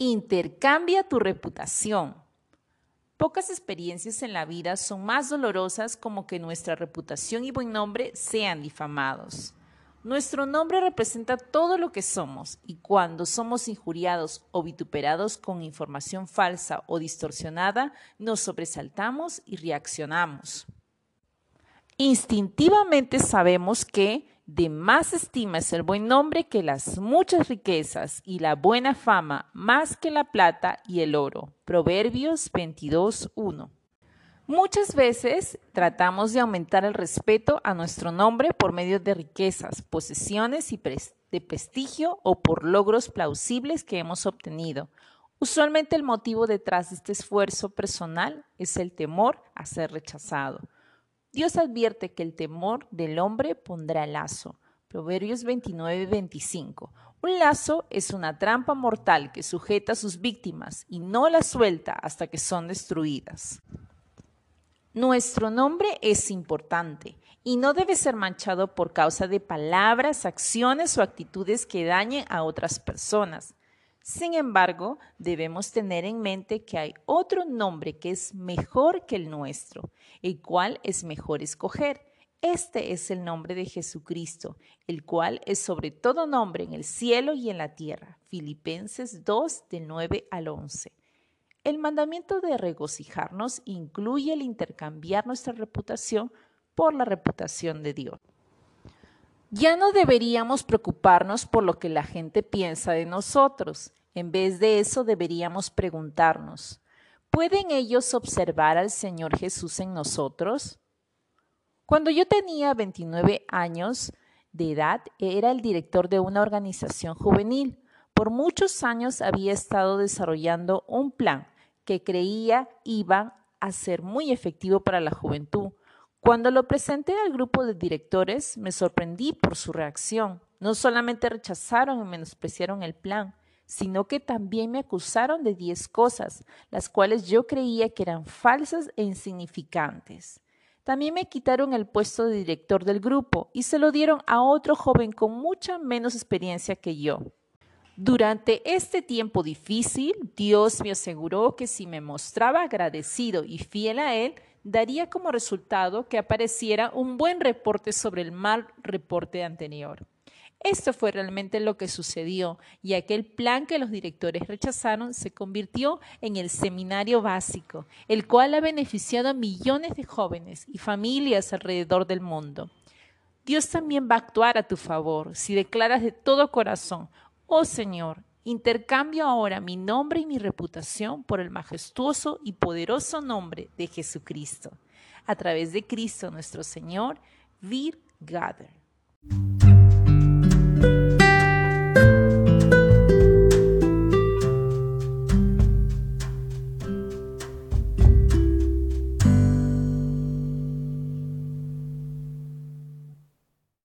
Intercambia tu reputación. Pocas experiencias en la vida son más dolorosas como que nuestra reputación y buen nombre sean difamados. Nuestro nombre representa todo lo que somos y cuando somos injuriados o vituperados con información falsa o distorsionada, nos sobresaltamos y reaccionamos. Instintivamente sabemos que de más estima es el buen nombre que las muchas riquezas y la buena fama más que la plata y el oro. Proverbios 22.1. Muchas veces tratamos de aumentar el respeto a nuestro nombre por medio de riquezas, posesiones y de prestigio o por logros plausibles que hemos obtenido. Usualmente el motivo detrás de este esfuerzo personal es el temor a ser rechazado. Dios advierte que el temor del hombre pondrá lazo. Proverbios 29-25. Un lazo es una trampa mortal que sujeta a sus víctimas y no las suelta hasta que son destruidas. Nuestro nombre es importante y no debe ser manchado por causa de palabras, acciones o actitudes que dañen a otras personas. Sin embargo, debemos tener en mente que hay otro nombre que es mejor que el nuestro, el cual es mejor escoger. Este es el nombre de Jesucristo, el cual es sobre todo nombre en el cielo y en la tierra. Filipenses 2 del 9 al 11. El mandamiento de regocijarnos incluye el intercambiar nuestra reputación por la reputación de Dios. Ya no deberíamos preocuparnos por lo que la gente piensa de nosotros. En vez de eso deberíamos preguntarnos, ¿pueden ellos observar al Señor Jesús en nosotros? Cuando yo tenía 29 años de edad, era el director de una organización juvenil. Por muchos años había estado desarrollando un plan que creía iba a ser muy efectivo para la juventud. Cuando lo presenté al grupo de directores, me sorprendí por su reacción. No solamente rechazaron y menospreciaron el plan, sino que también me acusaron de diez cosas, las cuales yo creía que eran falsas e insignificantes. También me quitaron el puesto de director del grupo y se lo dieron a otro joven con mucha menos experiencia que yo. Durante este tiempo difícil, Dios me aseguró que si me mostraba agradecido y fiel a Él, daría como resultado que apareciera un buen reporte sobre el mal reporte anterior. Esto fue realmente lo que sucedió y aquel plan que los directores rechazaron se convirtió en el seminario básico, el cual ha beneficiado a millones de jóvenes y familias alrededor del mundo. Dios también va a actuar a tu favor si declaras de todo corazón, Oh Señor, intercambio ahora mi nombre y mi reputación por el majestuoso y poderoso nombre de Jesucristo. A través de Cristo nuestro Señor, Vir Gather.